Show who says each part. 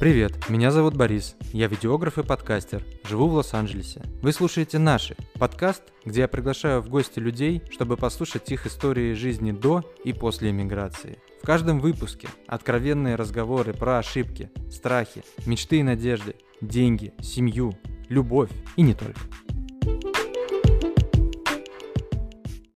Speaker 1: Привет, меня зовут Борис, я видеограф и подкастер, живу в Лос-Анджелесе. Вы слушаете «Наши» – подкаст, где я приглашаю в гости людей, чтобы послушать их истории жизни до и после эмиграции. В каждом выпуске откровенные разговоры про ошибки, страхи, мечты и надежды, деньги, семью, любовь и не только.